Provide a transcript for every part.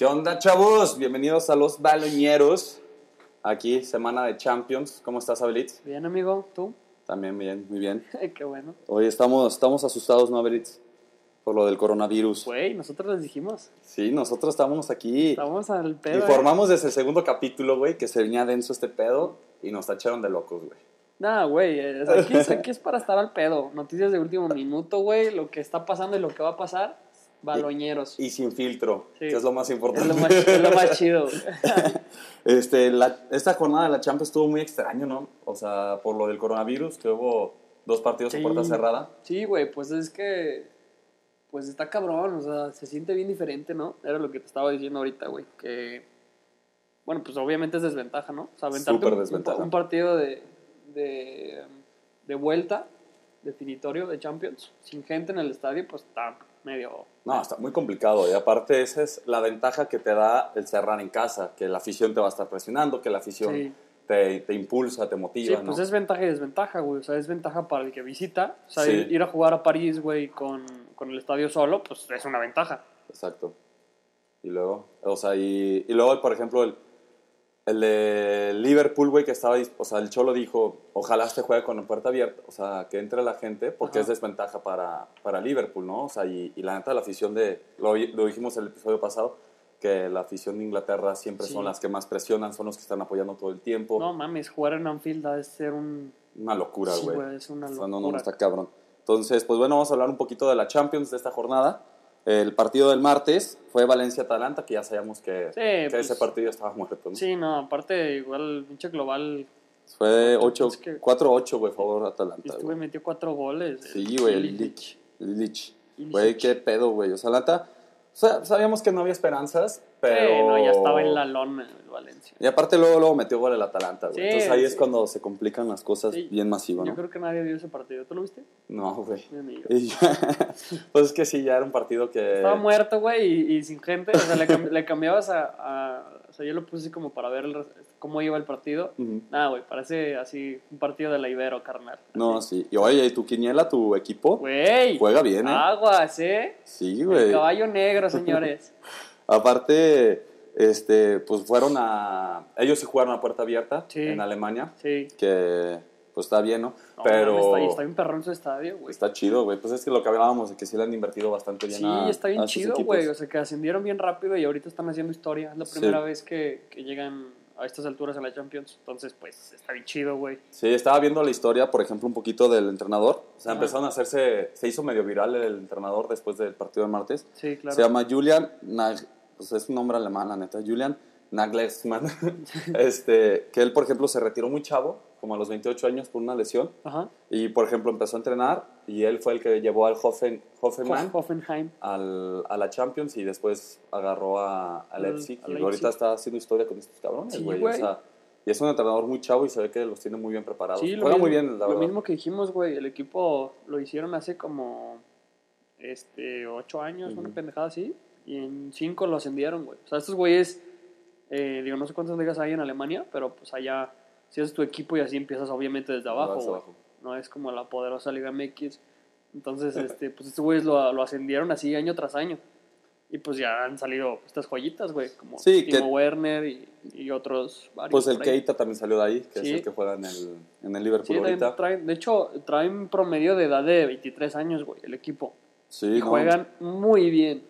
¿Qué onda, chavos? Bienvenidos a los Baloñeros. Aquí, semana de Champions. ¿Cómo estás, Abelitz? Bien, amigo, ¿tú? También bien, muy bien. Qué bueno. Hoy estamos, estamos asustados, ¿no, Abelitz? Por lo del coronavirus. Güey, nosotros les dijimos. Sí, nosotros estamos aquí. Estamos al pedo. ¿eh? Informamos desde el segundo capítulo, güey, que se venía denso este pedo y nos tacharon de locos, güey. Nah, güey, eh, aquí, aquí es para estar al pedo. Noticias de último minuto, güey, lo que está pasando y lo que va a pasar. Baloñeros. Y sin filtro, Sí. que es lo más Es importante. lo más, es lo más chido. Este, la- esta jornada de la Champions estuvo muy extraño, ¿no? O sea, por lo del coronavirus, que hubo dos partidos a Sí. puerta cerrada. Sí, güey, pues es que. Pues está cabrón, o sea, se siente bien diferente, ¿no? Era lo que te estaba diciendo ahorita, güey. Que. Bueno, pues obviamente es desventaja, ¿no? O sea, aventarte Súper un- desventaja. Un, partido de, de. de vuelta, definitorio de Champions, sin gente en el estadio, pues está medio. No, está muy complicado. Y aparte, esa es la ventaja que te da el cerrar en casa, que la afición te va a estar presionando, que la afición Sí. te, te impulsa, te Sí, motiva, ¿no? pues es ventaja y desventaja, güey. O sea, es ventaja para el que visita. O sea, Sí. ir, ir a jugar a París, güey, con, con el estadio solo, pues es una ventaja. Exacto. Y luego, o sea, y, y luego, por ejemplo, el, el de Liverpool, güey, que estaba, o sea, el Cholo dijo, ojalá este juegue con la puerta abierta, o sea, que entre la gente, porque Ajá. es desventaja para, para Liverpool, ¿no? O sea, y, y la neta, la afición de, lo, lo dijimos en el episodio pasado, que la afición de Inglaterra siempre Sí. son las que más presionan, son los que están apoyando todo el tiempo. No mames, jugar en Anfield ha de ser un. Una locura, güey. es una O sea, no, no, locura. está cabrón. Entonces, pues bueno, vamos a hablar un poquito de la Champions de esta jornada. El partido del martes fue Valencia-Atalanta, que ya sabíamos que, Sí, que pues- ese partido estaba muerto, ¿no? Sí, no, aparte, igual, pinche global. Fue Es 8, que- 4-8, güey, favor Atalanta. Este güey. metió cuatro goles. Sí, güey, el. Lich. Lich. Güey, qué pedo, güey. O sea, Atalanta, o sea, sabíamos que no había esperanzas, pero... Sí, no, ya estaba en la lona el Valencia. Y aparte luego, luego metió gol el Atalanta, güey. Sí, Entonces ahí es cuando se complican las cosas Sí. bien masivo, Yo ¿no? creo que nadie vio ese partido. ¿Tú lo viste? No, güey. Pues es que sí, ya era un partido que... Estaba muerto, güey, y, y sin gente. O sea, le, cam- le cambiabas a, a- O sea, yo lo puse así como para ver el cómo iba el partido. Ujú. Nada, güey, parece así un partido de la Ibero, carnal. No, sí. Y oye, ¿y tu quiniela, tu equipo? Güey. Juega bien, ¿eh? Aguas, ¿eh? Sí, El güey. caballo negro, señores. Aparte, este, pues fueron a... Ellos sí jugaron a puerta abierta Sí. en Alemania, Sí. que pues está bien, ¿no? No, Pero está, bien- está bien perrón su estadio, güey. está chido, güey. Pues es que lo que hablábamos de que sí le han invertido bastante bien Sí, a está bien a chido, güey. O sea, que ascendieron bien rápido y ahorita están haciendo historia. Es la Sí. primera vez que, que llegan a estas alturas a la Champions. Entonces, pues, está bien chido, güey. Sí, estaba viendo la historia, por ejemplo, un poquito del entrenador. O sea, empezaron a hacerse... Se hizo medio viral el entrenador después del partido del martes. Sí, claro. Se llama Julian Nag... Pues es un nombre alemán, la neta. Julian Nagelsmann. este, que él, por ejemplo, se retiró muy chavo, como a los 28 años, por una lesión. Ajá. Y, por ejemplo, empezó a entrenar y él fue el que llevó al Hoffen, Hoffenheim Hof- Hoffenheim. al, a la Champions y después agarró a, a Leipzig. a y ahorita está haciendo historia con estos cabrones, Sí, güey. o sea, y es un entrenador muy chavo y se ve que los tiene muy bien preparados. Sí, lo Juega mismo, muy bien, la lo verdad. mismo que dijimos, güey. El equipo lo hicieron hace como este ocho años, una Ujú. pendejada así. Y en cinco lo ascendieron, güey. O sea, estos güeyes, eh, digo, no sé cuántas ligas hay en Alemania, pero pues allá, si haces tu equipo y así empiezas obviamente desde abajo, güey. No es como la poderosa Liga MX. Entonces, este, pues estos güeyes lo, lo ascendieron así año tras año. Y pues ya han salido estas joyitas, güey, como Sí, Timo que- Werner y, y otros varios. Pues el. Keita también salió de ahí, que Sí. es el que juega en el, en el Liverpool Sí, ahorita. traen- de hecho, traen promedio de edad de 23 años, güey, el equipo. Sí, y no. juegan muy bien.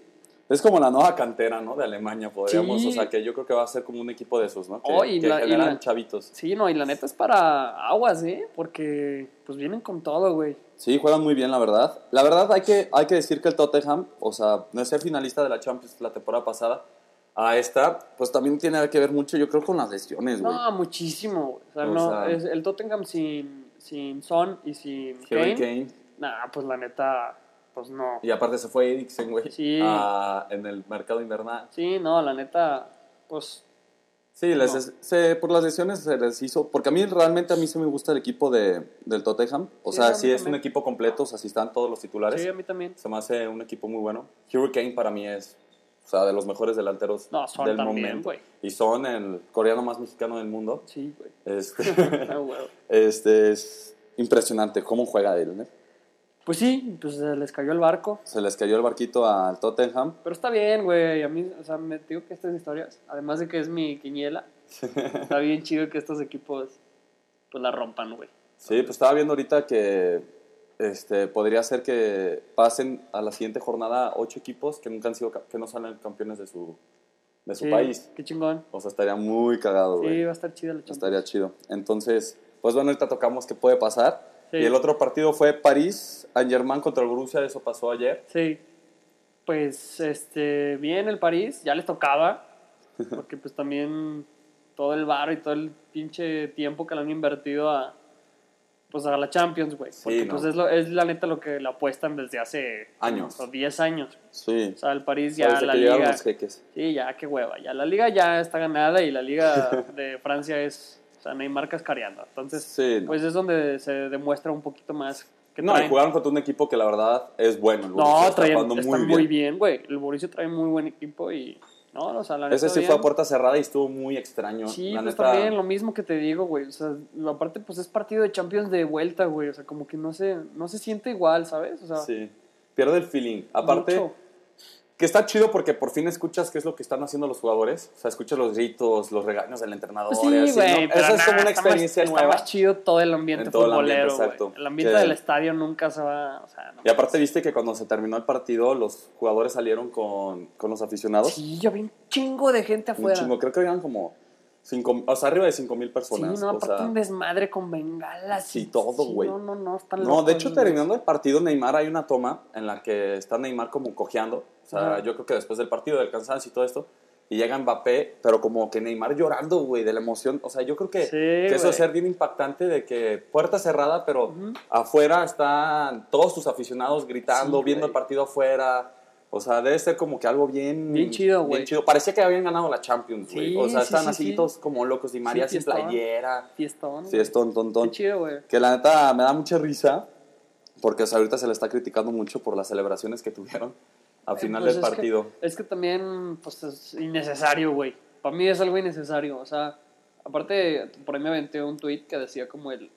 Es como la nueva cantera, ¿no? De Alemania, podríamos. Sí. O sea, que yo creo que va a ser como un equipo de esos, ¿no? Que, Oh, y que la- y generan la- chavitos. Sí, no, y la neta es para aguas, ¿eh? Porque pues vienen con todo, güey. Sí, juegan muy bien, la verdad. La verdad, hay que, hay que decir que el Tottenham, o sea, no es ser finalista de la Champions la temporada pasada, a esta, pues también tiene que ver mucho, yo creo, con las lesiones, güey. No, muchísimo, güey. O sea, O no, sea- es el Tottenham sin, sin Son y sin Kane. Kane. Nah, pues la neta, pues no. Y aparte se fue Eriksen, güey, Sí. a- en el mercado invernal. Sí, no, la neta, pues Sí, les, No. se- por las lesiones se les hizo, porque a mí realmente a mí sí me gusta el equipo de, del Tottenham. O Sí, sea, sí es un equipo completo, o sea, sí están todos los titulares. sí, a mí también. Se me hace un equipo muy bueno. Hurricane para mí es, o sea, de los mejores delanteros No, Son del también, momento. güey. Y son el coreano más mexicano del mundo. Sí, güey. Este, Ah, güey. este es impresionante cómo juega él, ¿eh? Pues sí, pues se les cayó el barco. Se les cayó el barquito al Tottenham. Pero está bien, güey. A mí, o sea, me digo que estas historias, además de que es mi quiniela, está bien chido que estos equipos pues la rompan, güey. Sí, pues estaba viendo ahorita que este, podría ser que pasen a la siguiente jornada ocho equipos que nunca han sido, que no salen campeones de su, de su Sí, país. Qué chingón. O sea, estaría muy cagado, güey. Sí, va a estar chida la. Estaría chido. Entonces, pues bueno, ahorita tocamos qué puede pasar. Sí. Y el otro partido fue París, Saint-Germain contra el Borussia, eso pasó ayer. Sí. Pues, este, bien el París, ya les tocaba, porque pues también todo el bar y todo el pinche tiempo que le han invertido a, pues a la Champions, güey. Sí, Porque ¿no? pues es, lo- es la neta lo que le apuestan desde hace... Años. o 10 años. Sí. O sea, el París ya desde la que liga... los. Sí, ya, qué hueva. Ya la liga ya está ganada y la liga de Francia es... O sea, Neymar cascareando. Entonces, Sí, no. pues es donde se demuestra un poquito más que No, y traen. jugaron contra un equipo que la verdad es bueno. El No, está traen, jugando están muy bien, güey. El Borussia trae muy buen equipo y... No, o sea, la Ese sí bien. fue a puerta cerrada y estuvo muy extraño. Sí, la pues neta, también lo mismo que te digo, güey. O sea, aparte, pues es partido de Champions de vuelta, güey. O sea, como que no se, no se siente igual, ¿sabes? O sea, Sí. Pierde el feeling. Aparte, mucho. Que está chido porque por fin escuchas qué es lo que están haciendo los jugadores. O sea, escuchas los gritos, los regaños del entrenador. Pues sí, güey. ¿no? Eso es como una está experiencia más, nueva. Está más chido todo el ambiente En todo el ambiente, futbolero, güey. exacto. El ambiente Que- del estadio nunca se va... O sea, no. Y aparte, viste que cuando se terminó el partido, los jugadores salieron con, con los aficionados. Sí, yo vi un chingo de gente un afuera. chingo. Creo que eran como cinco, o sea, arriba de 5 mil Sí, personas. no, o aparte sea, un desmadre con bengalas. Sí, y- todo, sí, güey. No, no, no, están No, de hecho, terminando el partido, Neymar, hay una toma en la que está Neymar como cojeando. O sea, Ajá. yo creo que después del partido, del cansancio y todo esto, y llega Mbappé, pero como que Neymar llorando, güey, de la emoción. O sea, yo creo que, Sí, que eso es ser bien impactante de que puerta cerrada, pero Ujú. afuera están todos tus aficionados gritando, Sí, viendo güey. el partido afuera. O sea, debe ser como que algo bien... Bien chido, güey. Bien chido. Parecía que habían ganado la Champions, güey. Sí, o sea, están sí, así sí. todos como locos. Y María sin fiestón. playera. Fiestón. Sí, güey. es ton, ton, ton. Qué chido, güey. Que la neta me da mucha risa, porque o sea, ahorita se le está criticando mucho por las celebraciones que tuvieron al final Pues del es que- partido. es que también, pues es innecesario, güey. Para mí es algo innecesario. O sea, aparte, por ahí me aventé un tweet que decía como el.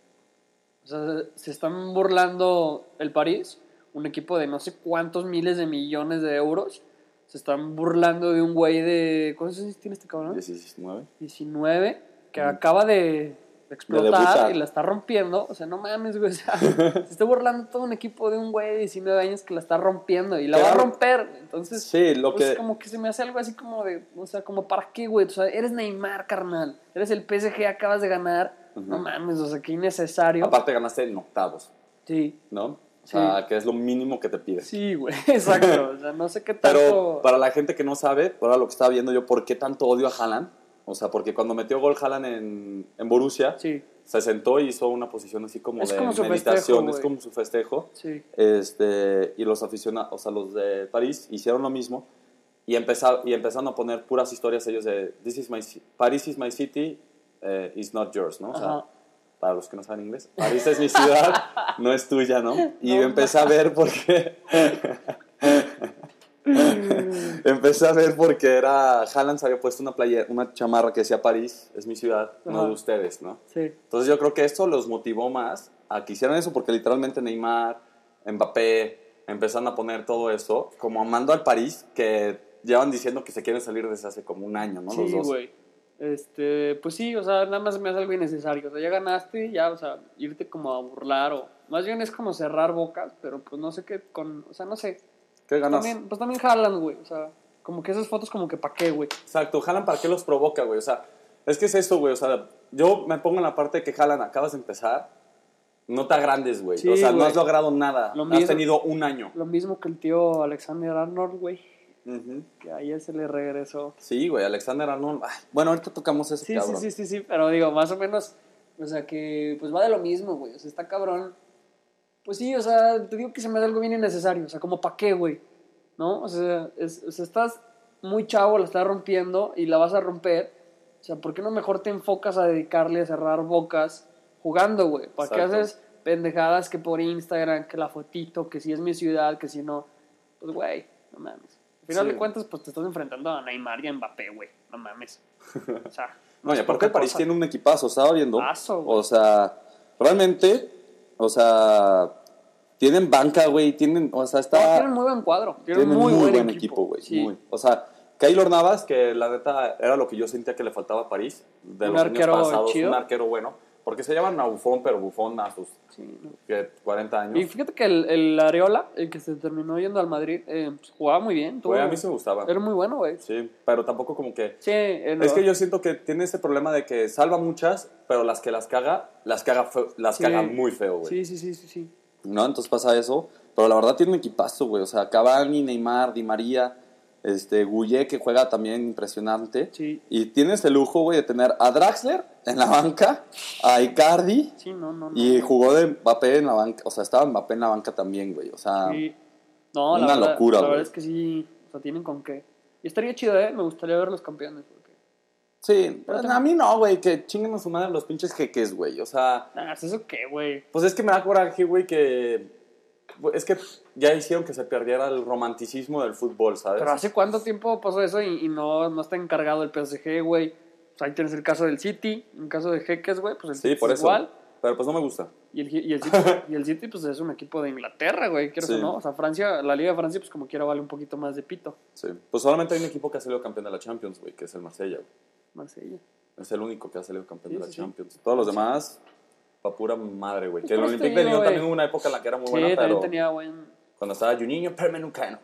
O sea, se están burlando el París, un equipo de no sé cuántos miles de millones de euros. Se están burlando de un güey de. ¿Cuántos años tiene este cabrón? 19. 19, que acaba de explotar y la está rompiendo. O sea, no mames, güey. O sea, se está burlando todo un equipo de un güey de 19 años que la está rompiendo y la va a romper. Entonces, Sí, lo pues que... como que se me hace algo así como de, o sea, como para qué, güey. O sea, eres Neymar, carnal. Eres el PSG, acabas de ganar. No mames, o sea, qué innecesario. Aparte ganaste en octavos, Sí, ¿no? O sea, que es lo mínimo que te pides. sí, güey. Exacto. O sea, no sé qué tanto. Pero para la gente que no sabe, ahora lo que estaba viendo yo, ¿por qué tanto odio a Haaland? O sea, porque cuando metió gol Haaland en, en Borussia, Sí, se sentó y hizo una posición así como Es de como meditación, festejo, es como su festejo. sí. Este, y los aficionados, o sea, los de París hicieron lo mismo y, empezar, y empezaron a poner puras historias ellos de This is my, Paris is my city, eh, is not yours, ¿no? O sea, Ajá. para los que no saben inglés, París es mi ciudad, no es tuya, ¿no? Y No empecé a ver porque... empecé a ver porque era... Haaland se había puesto una, playa, una chamarra que decía París es mi ciudad, no de ustedes, ¿no? Sí. Entonces yo creo que esto los motivó más a que hicieran eso porque literalmente Neymar, Mbappé empezaron a poner todo eso como amando al París que llevan diciendo que se quieren salir desde hace como un año, ¿no? Los Sí, dos. güey. Este, pues sí, o sea, nada más me hace algo innecesario. O sea, ya ganaste, ya, o sea, irte como a burlar o más bien es como cerrar bocas, pero pues no sé qué con, o sea, no sé. ¿Qué ganas? También, pues también jalan, güey, o sea, como que esas fotos como que pa' qué, güey. Exacto, Jalan para qué los provoca, güey. O sea, es que es eso, güey. O sea, yo me pongo en la parte de que Jalan acabas de empezar, no te agrandes, güey. Sí, o sea, no güey. has logrado nada. Lo Has mismo. tenido un año. Lo mismo que el tío Alexander Arnold, güey, Ujú. que ayer se le regresó. Sí, güey, Alexander Arnold. ay, bueno, ahorita tocamos eso, Sí, cabrón. sí, sí, sí, sí, pero digo, más o menos, o sea, que pues va de lo mismo, güey, o sea, está cabrón. Pues sí, o sea, te digo que se me da algo bien innecesario, o sea, como pa' qué, güey, ¿no? O sea, es- o sea, estás muy chavo, la estás rompiendo y la vas a romper, o sea, ¿por qué no mejor te enfocas a dedicarle a cerrar bocas jugando, güey? ¿Para qué haces pendejadas que por Instagram, que la fotito, que si es mi ciudad, que si no? Pues, güey, no mames. Al final Sí. de cuentas, pues te estás enfrentando a Neymar y a Mbappé, güey, no mames. O sea, No, y aparte París tiene un equipazo, estaba viendo. Güey. o sea, realmente, o sea, tienen banca, güey, tienen, o sea, está... tienen muy buen cuadro. Tienen, Tienen muy, buen, equipo, güey. Sí. O sea, Keylor Navas, que la neta era lo que yo sentía que le faltaba a París de Un los arquero años pasados, chido. un arquero bueno. Porque se llaman a Bufón, pero Bufón a sus Sí, no. ¿qué? 40 años. Y fíjate que el, el Areola, el que se terminó yendo al Madrid, eh, pues, jugaba muy bien. Güey, a mí se me gustaba. Era muy bueno, güey. Sí, pero tampoco como que... Sí, eh, no. Es que yo siento que tiene ese problema de que salva muchas, pero las que las caga, las caga, fe- las Sí. caga muy feo, güey. Sí, sí, sí, sí, sí. ¿No? Entonces pasa eso. Pero la verdad tiene un equipazo, güey. O sea, Cavani, Neymar, Di María, este, Gouye, que juega también impresionante. Sí. Y tienes el lujo, güey, de tener a Draxler en la banca, a Icardi, Sí, no, no, no. y jugó de Mbappé en la banca. O sea, estaba Mbappé en la banca también, güey. O sea, Sí. No, la Una verdad, locura, La verdad es que sí, o sea, tienen con qué. Y estaría chido, ¿eh? Me gustaría ver los campeones. Porque... sí. Pero a mí no, güey, que chinguen a su madre los pinches jeques, güey. O sea, ¿es ¿eso qué, güey? pues es que me da coraje, güey, que... Es que ya hicieron que se perdiera el romanticismo del fútbol, ¿sabes? Pero ¿hace cuánto tiempo pasó eso y, y no, no está encargado el PSG, güey? O sea, ahí tienes el caso del City, en caso de Jeques, güey, pues el Sí, City por es eso. igual. Pero pues no me gusta. Y el, y el City, y el City, pues es un equipo de Inglaterra, güey, quieres Sí. o no. O sea, Francia, la Liga de Francia, pues como quiera vale un poquito más de pito. Sí. Pues solamente hay un equipo que ha salido campeón de la Champions, güey, que es el Marsella, güey. Marsella. Es el único que ha salido campeón Sí, de la. Champions. Todos los demás, pa' pura madre, güey. Pues Que el Olympique de Lyon también hubo una época en la que era muy Sí, buena, pero tenía buen cuando estaba Juninho Permenucano.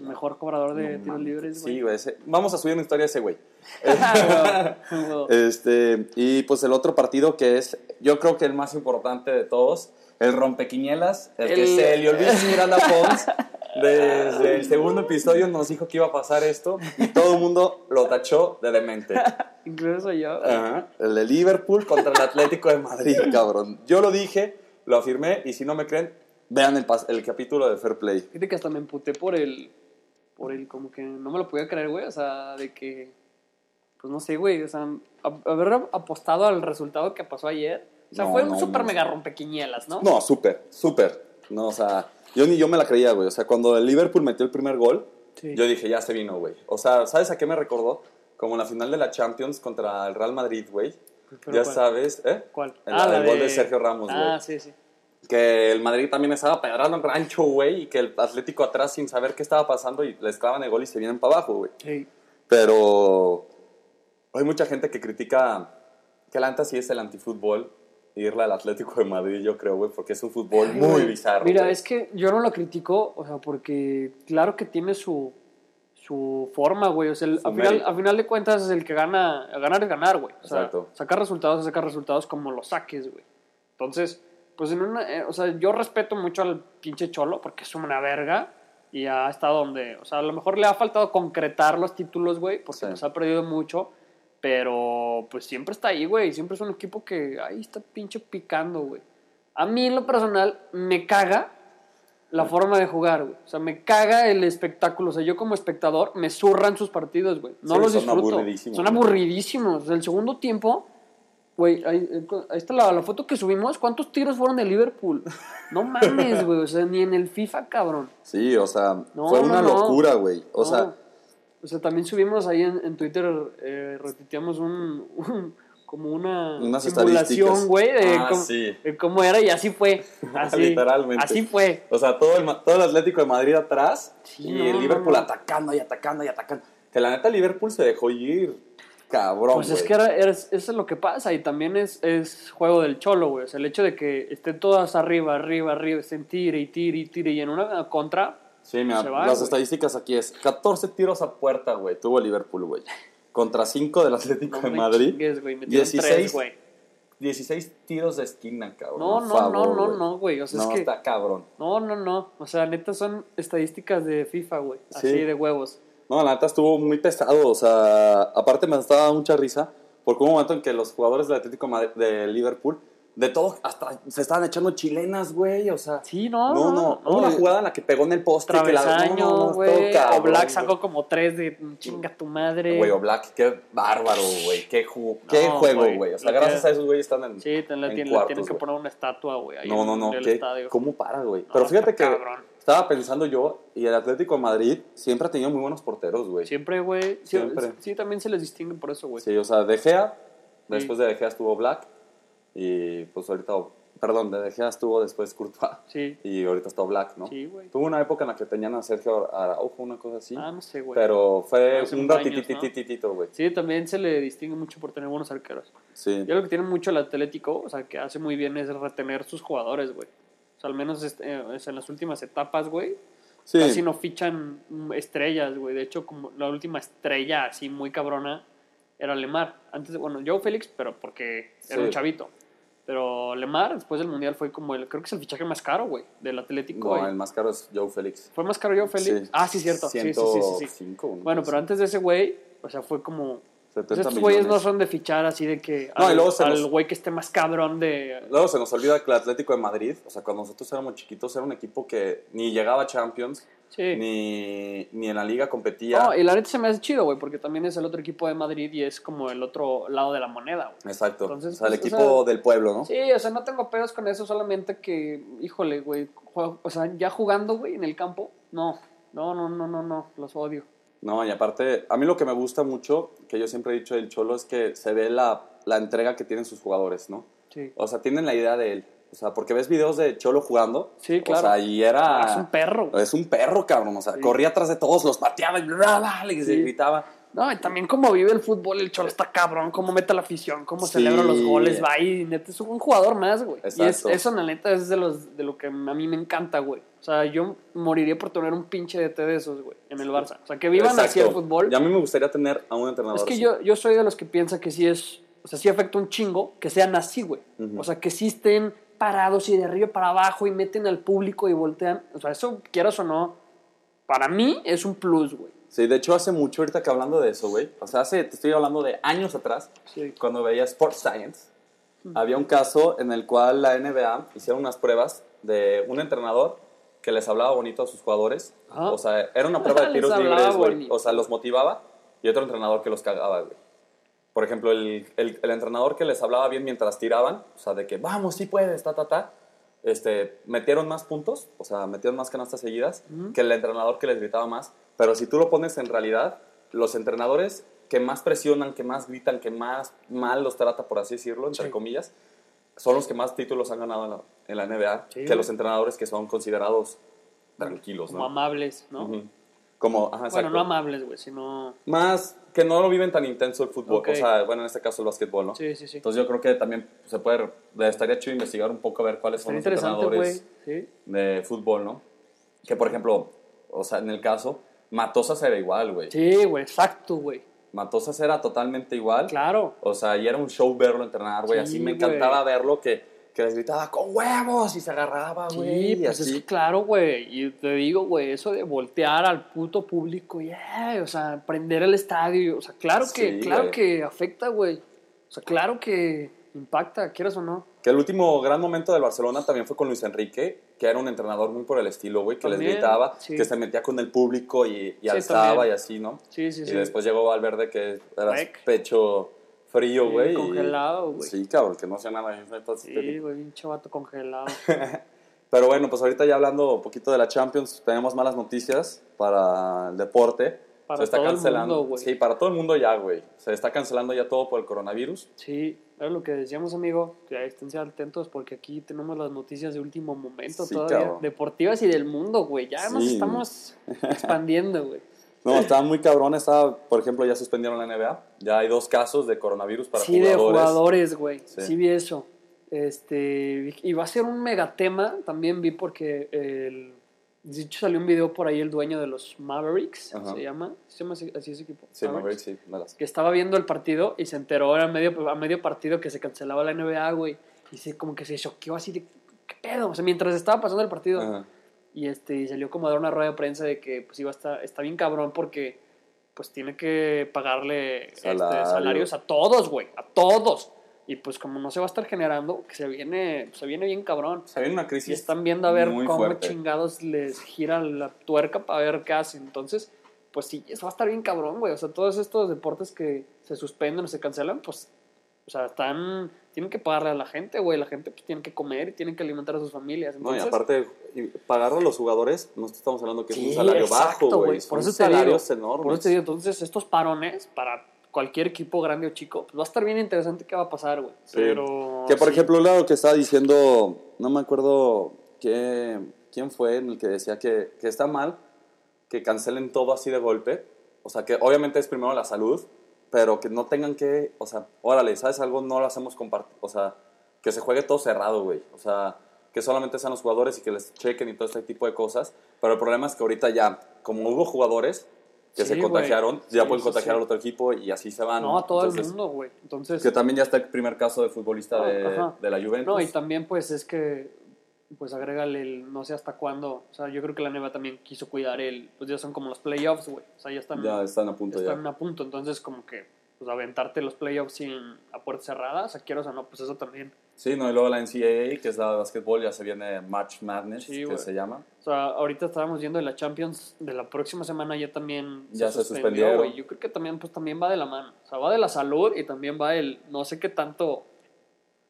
mejor cobrador de No tiros libres, güey. Sí, güey. ese- Vamos a subir una historia de ese güey. Huevo. Este, y pues el otro partido que es, yo creo que el más importante de todos, el rompequinielas, el, que se le olvidó Miranda Pons. Desde el segundo episodio nos dijo que iba a pasar esto y todo el mundo lo tachó de demente. Incluso yo. Ajá. El de Liverpool contra el Atlético de Madrid, cabrón. Yo lo dije, lo afirmé y si no me creen, vean el, pas- el capítulo de Fair Play. Fíjate que hasta me emputé por el. Por el, como que no me lo podía creer, güey. O sea, de que. Pues no sé, güey. O sea, haber apostado al resultado que pasó ayer. O sea, No, fue un no, super no. mega rompequinielas, ¿no? No, súper, súper. No, o sea, yo ni yo me la creía, güey. O sea, cuando el Liverpool metió el primer gol, Sí. yo dije, ya se vino, güey. O sea, ¿sabes a qué me recordó? Como en la final de la Champions contra el Real Madrid, güey. ¿Pero Ya cuál? sabes, ¿eh? ¿Cuál? El, el gol de Sergio Ramos, güey. Ah, sí, sí. Que el Madrid también estaba pedrando en rancho, güey, y que el Atlético atrás sin saber qué estaba pasando y les clavan el gol y se vienen para abajo, güey. Sí. Pero hay mucha gente que critica que la neta sí es el antifútbol irle al Atlético de Madrid, yo creo, güey, porque es un fútbol muy bizarro. Mira, es que yo no lo critico, o sea, porque claro que tiene su, su forma, güey. O sea, el- final, al final de cuentas es el que gana, ganar es ganar, güey. O sea, Exacto. sacar resultados es sacar resultados como los saques, güey. Entonces, pues en una, eh, o sea, yo respeto mucho al pinche Cholo porque es una verga y ha estado donde, o sea, a lo mejor le ha faltado concretar los títulos, güey, porque Sí. pues ha perdido mucho, pero pues siempre está ahí, güey, siempre es un equipo que ahí está pinche picando, güey. A mí en lo personal me caga la forma de jugar, güey. O sea, me caga el espectáculo. O sea, yo como espectador me zurran sus partidos, güey. No Sí, los son disfruto. aburridísimos, Son aburridísimos. O sea, el segundo tiempo, güey, ahí, eh, ahí está la, la foto que subimos. ¿Cuántos tiros fueron de Liverpool? No mames, güey. O sea, ni en el FIFA, cabrón. Sí, o sea, No, fue no, una no. locura, güey. O sea, O sea, también subimos ahí en, en Twitter, eh, retuiteamos un, un- como una Unas simulación, güey, de, Ah, cómo- sí. de cómo era y así fue. Así, Literalmente. Así fue. o sea, todo el, todo el Atlético de Madrid atrás Sí, y no, el Liverpool no, no. atacando y atacando y atacando. Que la neta Liverpool se dejó ir cabrón, Pues es que era, era- eso es lo que pasa y también es, es juego del cholo, güey. O sea, el hecho de que estén todas arriba, arriba, arriba, estén tire y tire y tire y en una contra, Sí, mira, las güey. estadísticas aquí es 14 tiros a puerta, güey, tuvo Liverpool, güey. Contra 5 del Atlético no de me Madrid. chingues, güey. Metieron 16, tres, güey. 16 tiros de esquina, cabrón. No, no, favor, no, no, no, güey. O sea, no, es que. está cabrón. No, no, no. O sea, neta son estadísticas de FIFA, güey. Así Sí. de huevos. No, la neta estuvo muy pesado. O sea, aparte me estaba dando mucha risa. Porque hubo un momento en que los jugadores del Atlético de Liverpool, de todo, hasta se estaban echando chilenas, güey. O sea, Sí, no. no, no. Hubo una jugada en la que pegó en el poste. que la- no, no, Travesaño, no, güey. cabrón, O Black güey. sacó como tres de chinga tu madre. Güey, o Black, qué bárbaro, güey. Qué, ju- qué No, juego, güey. güey. O sea, gracias que- a esos güeyes están en. Sí, te- le, en tienen, cuartos, tienen que güey. poner una estatua, güey. No, no, en no. el ¿qué? estadio. ¿Cómo para, güey? No, Pero fíjate que cabrón. estaba pensando yo, y el Atlético de Madrid siempre ha tenido muy buenos porteros, güey. Siempre, güey. Siempre. sí, también se les distingue por eso, güey. Sí, o sea, De Gea, después de De Gea estuvo Black, y pues ahorita perdón, de Gea estuvo después Courtois. Sí. Y ahorita está Black, ¿no? Sí, güey. Tuvo una época en la que tenían a Sergio Araujo, una cosa así. Ah, no sé, güey. pero fue Hace un ratititititito, güey. Sí, también se le distingue mucho por tener buenos arqueros. Sí. Y algo que tiene mucho el Atlético, o sea, que hace muy bien es retener sus jugadores, güey. O sea, al menos este, eh, es en las últimas etapas, güey. Sí. Casi no fichan estrellas, güey. De hecho, como la última estrella así muy cabrona era Lemar. Antes, bueno, Joe Félix, pero porque era Sí. un chavito. Pero Lemar, después del Mundial, fue como el, creo que es el fichaje más caro, güey, del Atlético. No, el más caro es Joe Félix. ¿Fue más caro Joe Félix? Sí. Ah, sí, cierto. Sí, sí, sí, sí, sí. 105, Bueno, pero antes de ese güey, o sea, fue como... 70 Pues estos güeyes no son de fichar así de que No, al, al güey que esté más cabrón de... Luego se nos olvida que el Atlético de Madrid, o sea, cuando nosotros éramos chiquitos, era un equipo que ni llegaba a Champions, Sí. ni, ni en la liga competía. No, y la neta se me hace chido, güey, porque también es el otro equipo de Madrid y es como el otro lado de la moneda, güey. Exacto. Entonces, o sea, el pues, o equipo sea, del pueblo, ¿no? Sí, o sea, no tengo pedos con eso, solamente que, híjole, güey, o sea, ya jugando, güey, en el campo, no, no, no, no, no, no, los odio. No, y aparte, a mí lo que me gusta mucho, que yo siempre he dicho del Cholo, es que se ve la, la entrega que tienen sus jugadores, ¿no? Sí. O sea, tienen la idea de él. O sea, porque ves videos de Cholo jugando. Sí, claro. O sea, y era... Es un perro. Es un perro, cabrón. O sea, Sí. corría atrás de todos, los pateaba y bla, bla, bla, y se Sí. gritaba. No, y también cómo vive el fútbol, el cholo está cabrón, cómo mete a la afición, cómo Sí. celebra los goles, va y neta es un jugador más, güey. Y es, Exacto. eso, la neta, es de, los, de lo que a mí me encanta, güey. O sea, yo moriría por tener un pinche DT de esos, güey, en el Barça. O sea, que vivan así el Exacto. fútbol. Y a mí me gustaría tener a un entrenador Es que así. yo, yo soy de los que piensa que sí es, o sea, sí afecta un chingo que sean así, güey. O sea, que estén parados y de arriba para abajo y meten al público y voltean. O sea, eso, quieras o no, para mí es un plus, güey. Sí, de hecho hace mucho ahorita que hablando de eso, güey. O sea, hace, te estoy hablando de años atrás, Sí. cuando veía Sports Science, había un caso en el cual la NBA hicieron unas pruebas de un entrenador que les hablaba bonito a sus jugadores. O sea, era una prueba de tiros libres, güey. O sea, los motivaba y otro entrenador que los cagaba, güey. Por ejemplo, el, el- el entrenador que les hablaba bien mientras tiraban, o sea, de que vamos, sí puedes, ta, ta, ta, este, metieron más puntos, o sea, metieron más canastas seguidas que el entrenador que les gritaba más. Pero si tú lo pones en realidad, los entrenadores que más presionan, que más gritan, que más mal los trata, por así decirlo, entre Sí. comillas, son los que más títulos han ganado en la, en la NBA Sí, que los entrenadores que son considerados tranquilos, Como ¿no? amables, ¿no? Ujú. Como, ajá, Bueno, no amables, güey, sino... Más que no lo viven tan intenso el fútbol, Ok. o sea, bueno, en este caso el básquetbol, ¿no? Sí, sí, sí. Entonces yo creo que también se puede, estaría chido investigar un poco a ver cuáles son los interesante, güey. entrenadores Sí. de fútbol, ¿no? Que por ejemplo, o sea, en el caso, Matosas era igual, güey. Sí, güey, exacto, güey. Matosas era totalmente igual. Claro. O sea, y era un show verlo entrenar, güey. Sí, así me güey. encantaba verlo que, que les gritaba con huevos y se agarraba, Sí, güey. y pues es así. que claro, güey. Y te digo, güey, eso de voltear al puto público, yeah, o sea, prender el estadio, o sea, claro que, Sí, claro que afecta, güey. O sea, claro que impacta, quieras o no. Que el último gran momento del Barcelona también fue con Luis Enrique, que era un entrenador muy por el estilo, güey, que les gritaba, sí. que se metía con el público y, y Sí, alzaba también. y así, ¿no? Sí, sí, y sí. después llegó Valverde, que era Rec. pecho frío, Sí, güey. y- congelado, güey. Sí, cabrón, que no hacía nada. neta, sí Sí, güey, un chavato congelado. Pero bueno, pues ahorita ya hablando un poquito de la Champions, tenemos malas noticias para el deporte. Para se está todo el cancelando. mundo, güey. sí, para todo el mundo ya, güey. Se está cancelando ya todo por el coronavirus. Sí, era lo que decíamos, amigo, que estén atentos porque aquí tenemos las noticias de último momento Sí, todavía, cabrón. deportivas y del mundo, güey. Ya nos Sí. estamos expandiendo, güey. No, estaba muy cabrón. Estaba, por ejemplo, ya suspendieron la NBA. Ya hay dos casos de coronavirus para sí, de jugadores. jugadores, güey. Sí. Sí. vi eso. Este, y va a ser un megatema, también vi porque el, de hecho salió un video por ahí el dueño de los Mavericks, Ajá. se llama, se llama así, así ese equipo. Sí, Maverick, sí. de las- que estaba viendo el partido y se enteró a medio, a medio partido que se cancelaba la NBA, güey. Y se, como que se choqueó así de, ¿qué pedo? O sea, mientras estaba pasando el partido. Ajá. Y este, y salió como a dar una rueda de prensa de que pues iba a estar, está bien cabrón porque pues tiene que pagarle este, Salario. salarios a todos, güey, a todos. Y pues como no se va a estar generando, que se viene, se viene bien cabrón. Se viene una crisis. Y están viendo a ver cómo fuerte. chingados les gira la tuerca para ver qué hacen. Entonces, pues sí, eso va a estar bien cabrón, güey. O sea, todos estos deportes que se suspenden o se cancelan, pues, o sea, están, tienen que pagarle a la gente, güey. La gente pues tiene que comer y tienen que alimentar a sus familias. No, y aparte, pagarle a los jugadores, no estamos hablando que es Sí, un salario exacto, bajo, güey. Por eso te digo, salarios enormes. Por eso te digo, entonces estos parones para cualquier equipo grande o chico, pues va a estar bien interesante qué va a pasar, güey. Sí. Pero. Que por sí. ejemplo, lo que estaba diciendo, no me acuerdo qué, quién fue en el que decía que, que está mal que cancelen todo así de golpe. O sea, que obviamente es primero la salud, pero que no tengan que, o sea, órale, ¿sabes algo? No lo hacemos compartir, o sea, que se juegue todo cerrado, güey. O sea, que solamente sean los jugadores y que les chequen y todo este tipo de cosas. Pero el problema es que ahorita ya, como hubo jugadores que Sí, se contagiaron, ya Sí, pueden contagiar sí. al otro equipo y así se van. No, a todo Entonces, el mundo, güey. Entonces. Que también ya está el primer caso de futbolista de, Ajá. de la Juventus. No, y también pues es que pues agrégale el no sé hasta cuándo, o sea, yo creo que la NBA también quiso cuidar el, pues ya son como los playoffs, güey, o sea, ya están, ya están a punto están ya. a punto, entonces como que pues aventarte los playoffs sin a puertas cerradas, a quieras o no, pues eso también, Sí, no, y luego la NCAA, que es la de básquetbol, ya se viene March Madness, Sí, que se llama. o sea, ahorita estábamos viendo de la Champions de la próxima semana ya también Ya se suspendieron. güey. Yo creo que también pues también va de la mano, o sea, va de la salud y también va el no sé qué tanto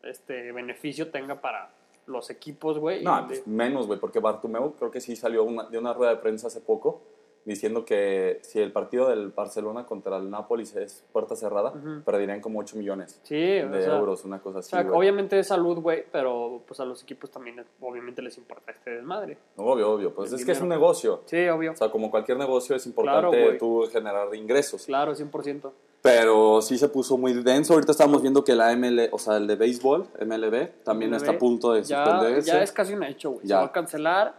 este beneficio tenga para los equipos, güey. No, pues menos, güey, porque Bartomeu creo que sí salió una- de una rueda de prensa hace poco diciendo que si el partido del Barcelona contra el Nápoles es puerta cerrada, Ujú. perderían como 8 millones sí, o de sea, euros, una cosa O así. sea, güey. obviamente es salud, güey, pero pues a los equipos también obviamente les importa este desmadre. Obvio, obvio, pues El es que es un dinero. negocio. Sí, obvio. O sea, como cualquier negocio es Claro, importante güey. tú generar ingresos. Claro, 100%. Pero sí se puso muy denso. Ahorita estamos viendo que la ML, o sea, el de béisbol, MLB, también MLB, está a punto de Ya, suspenderse. ya es casi un hecho, güey. Se Ya. va a cancelar.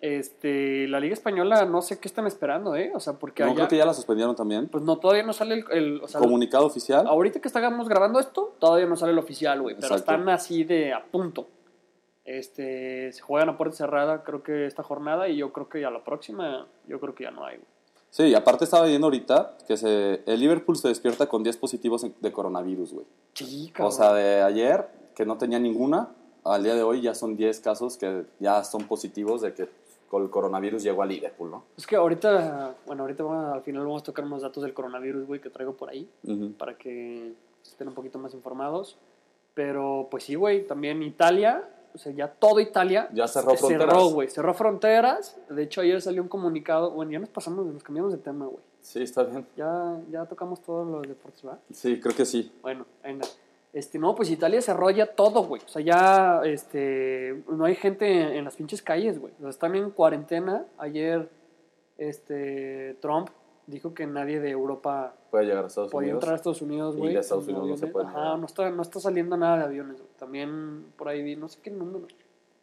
Este, la Liga Española no sé qué están esperando, ¿eh? O sea, porque no allá, creo que ya la suspendieron también. pues no, todavía no sale el... el- o sea, Comunicado oficial. ahorita que estamos grabando esto, todavía no sale el oficial, güey. Pero están así de a punto. Este, se juegan a puerta cerrada, creo que esta jornada, y yo creo que a la próxima, yo creo que ya no hay, güey. Sí, aparte estaba viendo ahorita que se, el Liverpool se despierta con 10 positivos de coronavirus, güey. Sí, O sea, de ayer, que no tenía ninguna, al día de hoy ya son 10 casos que ya son positivos de que el coronavirus llegó a Liverpool, ¿no? Es que ahorita, bueno, ahorita vamos al final vamos a tocar unos datos del coronavirus, güey, que traigo por ahí, Ujú. para que estén un poquito más informados. Pero, pues sí, güey, también Italia, o sea, ya todo Italia Ya cerró fronteras. Cerró, güey, cerró fronteras. De hecho, ayer salió un comunicado. Bueno, ya nos pasamos, nos cambiamos de tema, güey. Sí, está bien. Ya, ya tocamos todos los deportes, ¿va? Sí, creo que sí. Bueno, venga. Este, no, pues Italia cerró ya todo, güey. O sea, ya, este, no hay gente en, en las pinches calles, güey. O sea, están en cuarentena. Ayer, este, Trump dijo que nadie de Europa Puede llegar a Estados podía Unidos. entrar a Estados Unidos, Y güey. de Estados en Unidos no se puede Ajá, no está, no está saliendo nada de aviones, güey. También por ahí vi, no sé qué número,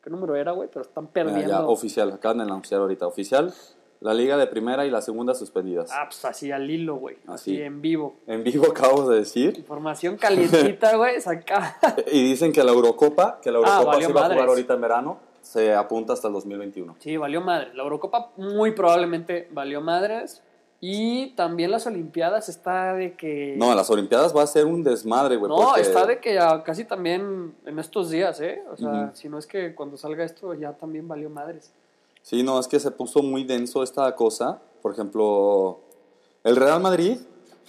qué número era, güey, pero están Mira, perdiendo. ya, oficial, acaban de anunciar ahorita. Oficial, la liga de primera y la segunda suspendidas. Ah, pues así al hilo, güey. Así Así. en vivo. En vivo acabo de decir. Información calientita, güey, saca. Y dicen que la Eurocopa, que la Eurocopa Ah, valió se va a jugar ahorita en verano, se apunta hasta el 2021. Sí, valió madre. La Eurocopa muy probablemente valió madres. Y también las Olimpiadas está de que. No, las Olimpiadas va a ser un desmadre, güey. No, porque- está de que ya casi también en estos días, ¿eh? O sea, si no es que cuando salga esto ya también valió madres. Sí, no, es que se puso muy denso esta cosa. Por ejemplo, el Real Madrid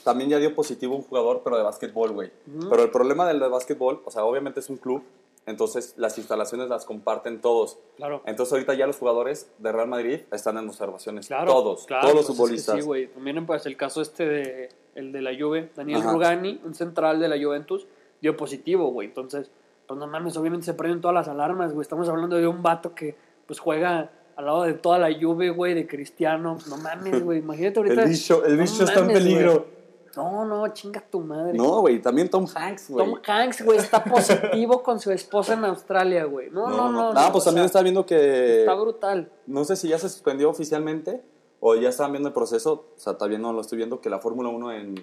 también ya dio positivo un jugador, pero de básquetbol, güey. Ujú. Pero el problema del de básquetbol, o sea, obviamente es un club, entonces las instalaciones las comparten todos. Claro. Entonces ahorita ya los jugadores de Real Madrid están en observaciones. Claro, todos, claro, todos los pues es que futbolistas. sí, güey. También pues el caso este de el de la Juve, Daniel Ajá. Rugani, un central de la Juventus, dio positivo, güey. Entonces, pues no mames, obviamente se prenden todas las alarmas, güey. Estamos hablando de un vato que pues juega al lado de toda la Juve, güey, de Cristiano. No mames, güey. Imagínate ahorita. el bicho, el No bicho está en peligro. güey. No, no, chinga tu madre. No, güey, también Tom Hanks, güey. Tom Hanks, güey, está positivo con su esposa en Australia, güey. No, no, no. Ah, no, pues o también sea, está viendo que... Está brutal. No sé si ya se suspendió oficialmente o ya estaban viendo el proceso. O sea, todavía no lo estoy viendo, que la Fórmula 1 en,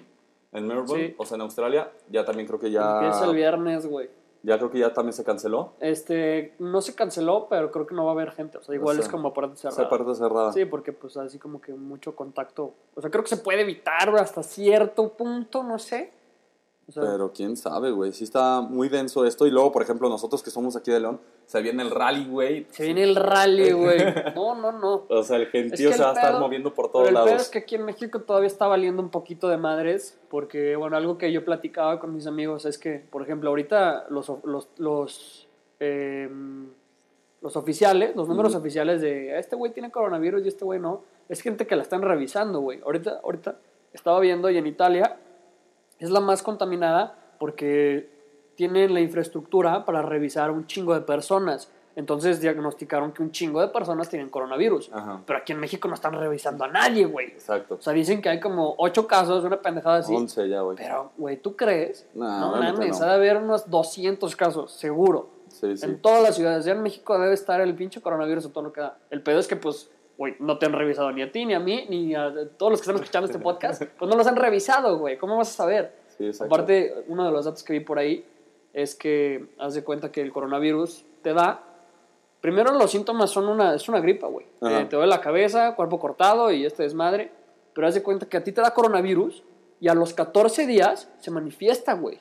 en Melbourne, Sí. o sea, en Australia, ya también creo que ya... Empieza el viernes, güey. Ya creo que ya también se canceló. Este, no se canceló, pero creo que no va a haber gente. O sea, igual O sea, es como Esa cerrada. parte cerrada. Sí, porque pues así como que mucho contacto. O sea, creo que se puede evitar hasta cierto punto, no sé. O sea, Pero quién sabe, güey. Sí está muy denso esto. Y luego, por ejemplo, nosotros que somos aquí de León, se viene el rally, güey. se viene el rally, güey. No, no, no. O sea, el Es gentío que se va a el estar moviendo por Pero todos el pedo lados. es que aquí en México todavía está valiendo un poquito de madres, porque, bueno, algo que yo platicaba con mis amigos es que, por ejemplo, ahorita los, los, los, eh, los oficiales, los números oficiales de este güey tiene coronavirus y este güey no, es gente que la están revisando, güey. Ahorita, ahorita estaba viendo y en Italia es la más contaminada porque tienen la infraestructura para revisar un chingo de personas. Entonces diagnosticaron que un chingo de personas tienen coronavirus. Ajá. Pero aquí en México no están revisando a nadie, güey. Exacto. O sea, dicen que hay como ocho casos, una pendejada así. 11 ya, güey. Pero, güey, ¿tú crees? Nah, no mames, no. ha de haber unos 200 casos, seguro. Sí, sí. En todas las ciudades. Ya en México debe estar el pinche coronavirus o todo lo que da. El pedo es que, pues, güey, no te han revisado ni a ti, ni a mí, ni a todos los que están escuchando este podcast. Pues no los han revisado, güey. ¿Cómo vas a saber? Sí. Aparte, uno de los datos que vi por ahí es que haz de cuenta que el coronavirus te da. Primero, los síntomas son una, es una gripa, güey. Eh, te duele la cabeza, cuerpo cortado y este desmadre. Pero haz de cuenta que a ti te da coronavirus y a los 14 días se manifiesta, güey.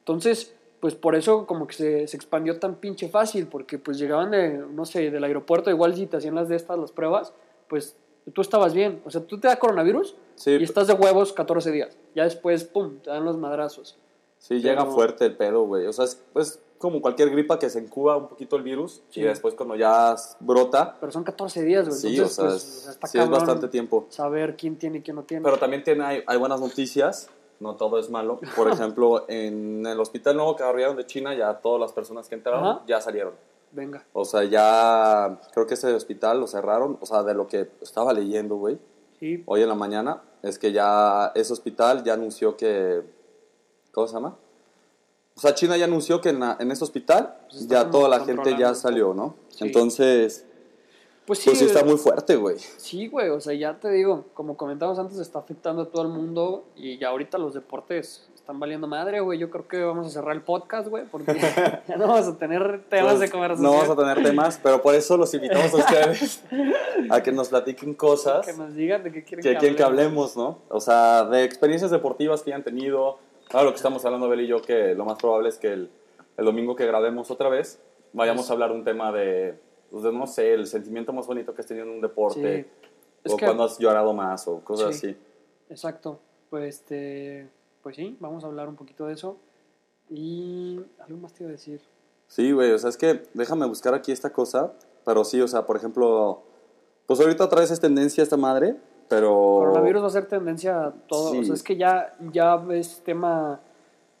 Entonces, pues por eso como que se, se expandió tan pinche fácil, porque pues llegaban de, no sé, del aeropuerto, igual si te hacían las de estas, las pruebas, pues tú estabas bien. O sea, tú te da coronavirus Sí, y estás de huevos 14 días. Ya después, pum, te dan los madrazos. Sí, llega fuerte el pedo, güey. O sea, es pues, como cualquier gripa que se incuba un poquito el virus Sí. y después cuando ya brota, Pero son 14 días, güey. sí, Entonces, o sea, pues, es, está sí es bastante tiempo. Saber quién tiene y quién no tiene. Pero también tiene, hay, hay buenas noticias, no todo es malo. Por ejemplo, en el hospital nuevo que abrieron de China, ya todas las personas que entraron Ajá. ya salieron. Venga. O sea, ya creo que ese hospital lo cerraron. O sea, de lo que estaba leyendo, güey, Sí. hoy en la mañana, es que ya ese hospital ya anunció que... ¿Cómo se llama? O sea, China ya anunció que en, la- en ese hospital Pues ya toda la gente ya salió, ¿no? Sí. Entonces, Pues sí, pues sí está muy fuerte, güey. Sí, güey, o sea, ya te digo, como comentamos antes, está afectando a todo el mundo y ya ahorita los deportes están valiendo madre, güey. Yo creo que vamos a cerrar el podcast, güey, porque ya no vamos a tener temas Pues, de conversación. No vamos a tener temas, pero por eso los invitamos a ustedes a que nos platiquen cosas Que nos digan de qué quieren que quieren que hablemos, ¿no? O sea, de experiencias deportivas que hayan tenido. Claro, lo que estamos hablando, Bel y yo, que lo más probable es que el, el domingo que grabemos otra vez, vayamos Pues- a hablar un tema de, pues, no sé, el sentimiento más bonito que has tenido en un deporte, Sí. Es o que- cuando has llorado más, o cosas Sí. así. Exacto. Pues, este, pues sí, vamos a hablar un poquito de eso. Y algo más te iba a decir. Sí, güey, o sea, es que déjame buscar aquí esta cosa, pero sí, o sea, por ejemplo, pues ahorita otra vez es tendencia esta madre, pero... Coronavirus va a ser tendencia a todo. Sí. O sea, es que ya, ya es tema...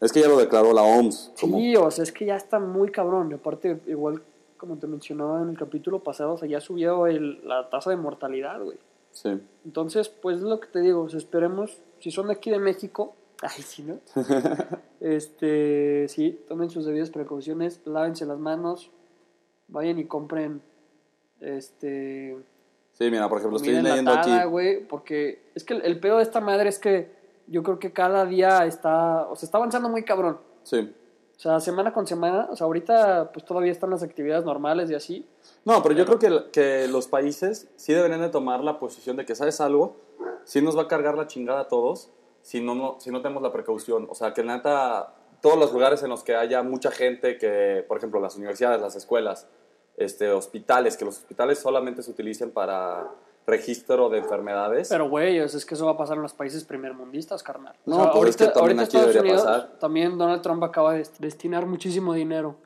Es que ya lo declaró la OMS. Como, Sí, o sea, es que ya está muy cabrón. Y aparte, igual como te mencionaba en el capítulo pasado, o sea, ya subió el- la tasa de mortalidad, güey. Sí. Entonces, pues es lo que te digo, o sea, esperemos, si son de aquí de México, ay, sí, ¿no? este, sí, tomen sus debidas precauciones, lávense las manos, vayan y compren, este, Sí, mira, por ejemplo, estoy leyendo enlatada, aquí. güey, porque es que el, el pedo de esta madre es que yo creo que cada día está, o sea, está avanzando muy cabrón. Sí. O sea, semana con semana, o sea, ahorita pues todavía están las actividades normales y así. No, pero yo creo que, que los países sí deberían de tomar la posición de que, ¿sabes algo? Sí nos va a cargar la chingada a todos si no, no, si no tenemos la precaución. O sea, que neta, todos los lugares en los que haya mucha gente, que, por ejemplo, las universidades, las escuelas, este, hospitales, que los hospitales solamente se utilicen para registro de enfermedades. Pero, güey, o es que eso va a pasar en los países primermundistas, carnal. O No, sea, pues es que también aquí Estados debería Unidos, pasar. también Donald Trump acaba de destinar muchísimo dinero.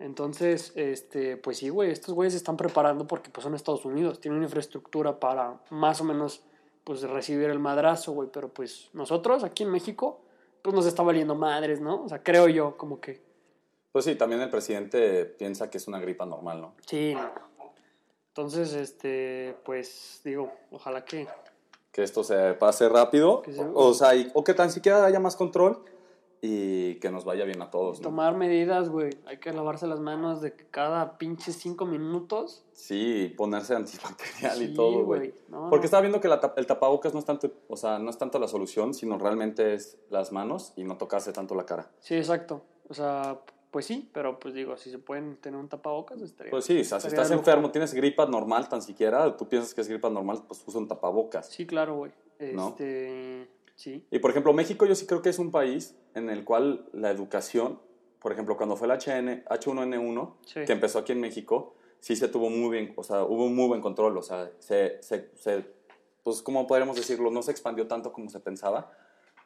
Entonces, este, pues sí, güey, estos güeyes se están preparando porque pues son Estados Unidos, tienen una infraestructura para más o menos pues recibir el madrazo, güey, pero pues nosotros aquí en México pues nos está valiendo madres, ¿no? O sea, creo yo como que Pues sí, también el presidente piensa que es una gripa normal, ¿no? sí, no. Entonces, este, pues digo, ojalá que que esto se pase rápido, Que se- o, o sea, y- o que tan siquiera haya más control y que nos vaya bien a todos, ¿no? tomar medidas, güey. Hay que lavarse las manos de cada pinche cinco minutos. Sí, ponerse antibacterial Sí, y todo, güey. No, Porque no. estaba viendo que la el tapabocas no es tanto, o sea, no es tanto la solución, sino realmente es las manos y no tocarse tanto la cara. Sí, exacto. O sea, pues sí, pero pues digo, si se pueden tener un tapabocas, estaría. Pues sí, o sea, si estaría estás enfermo, tienes gripa normal tan siquiera, tú piensas que es gripa normal, pues usa un tapabocas. Sí, claro, güey. ¿No? Este. Sí. Y por ejemplo, México yo sí creo que es un país en el cual la educación, por ejemplo, cuando fue el HN, H1N1, Sí. que empezó aquí en México, sí se tuvo muy bien, o sea, hubo muy buen control, o sea, se, se, se- pues, ¿cómo podríamos decirlo? No se expandió tanto como se pensaba,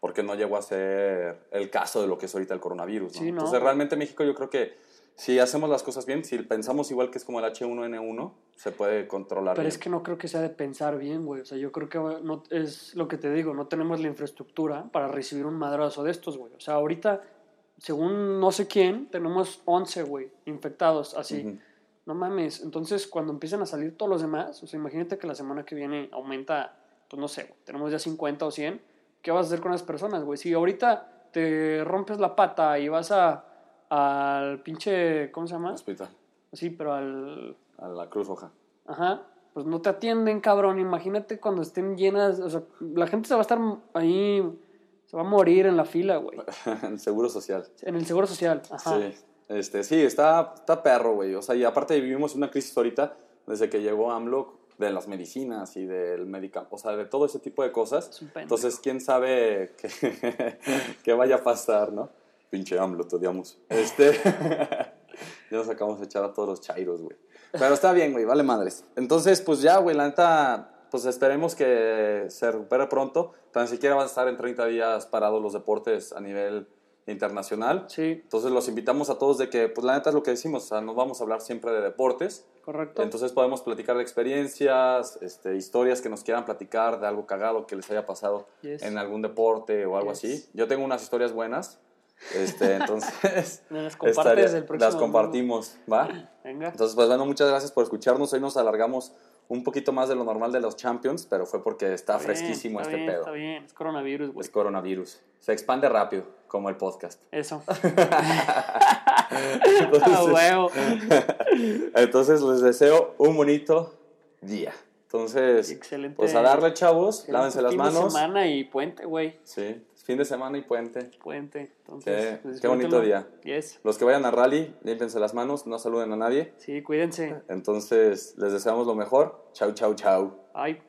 porque no llegó a ser el caso de lo que es ahorita el coronavirus, ¿no? Sí, no. Entonces, realmente México yo creo que si hacemos las cosas bien, si pensamos igual que es como el H1N1, se puede controlar. Pero bien. es que no creo que sea de pensar bien, güey. O sea, yo creo que no, es lo que te digo, no tenemos la infraestructura para recibir un madrazo de estos, güey. O sea, ahorita, según no sé quién, tenemos 11, güey, infectados, así. Ujú. No mames. Entonces, cuando empiezan a salir todos los demás, o sea, imagínate que la semana que viene aumenta, pues no sé, tenemos ya 50 o 100. ¿Qué vas a hacer con las personas, güey? Si ahorita te rompes la pata y vas a al pinche, ¿cómo se llama? Hospital, Sí, pero al a la Cruz Roja. Ajá, pues no te atienden, cabrón. Imagínate cuando estén llenas, o sea, la gente se va a estar ahí, se va a morir en la fila, güey. el Seguro Social. En el seguro social, ajá. Sí, este, sí, está, está perro, güey. O sea, y aparte vivimos una crisis ahorita desde que llegó AMLO de las medicinas y del medicamento, o sea, de todo ese tipo de cosas. Entonces, quién sabe qué, qué vaya a pasar, ¿no? Pinche AMLO, te odiamos. Este, ya nos acabamos de echar a todos los chairos, güey. Pero está bien, güey, vale madres. Entonces, pues ya, güey, la neta, pues esperemos que se recupere pronto. Tan siquiera van a estar en 30 días parados los deportes a nivel internacional. Sí, Entonces los invitamos a todos de que, pues la neta es lo que decimos, o sea, nos vamos a hablar siempre de deportes. correcto. Entonces podemos platicar de experiencias, este, historias que nos quieran platicar de algo cagado que les haya pasado Yes. en algún deporte o algo Yes. así. Yo tengo unas historias buenas, este, entonces las compartes estaría- el próximo las compartimos, ¿va? Venga. Entonces, pues bueno, muchas gracias por escucharnos. Hoy nos alargamos un poquito más de lo normal de los Champions, pero fue porque está, Está bien, fresquísimo está este bien, pedo. Está bien, es coronavirus, güey. Es coronavirus. Se expande rápido, como el podcast. Eso. Entonces, huevo. Entonces les deseo un bonito día. Entonces, Excelente. pues a darle, chavos, lávense las fin de manos. semana y puente, güey. Sí, fin de semana y puente. Puente. Entonces, Qué- qué bonito día. Yes. Los que vayan a rally, límpense las manos, no saluden a nadie. Sí, cuídense. Entonces, les deseamos lo mejor. Chau, chau, chau. Ay.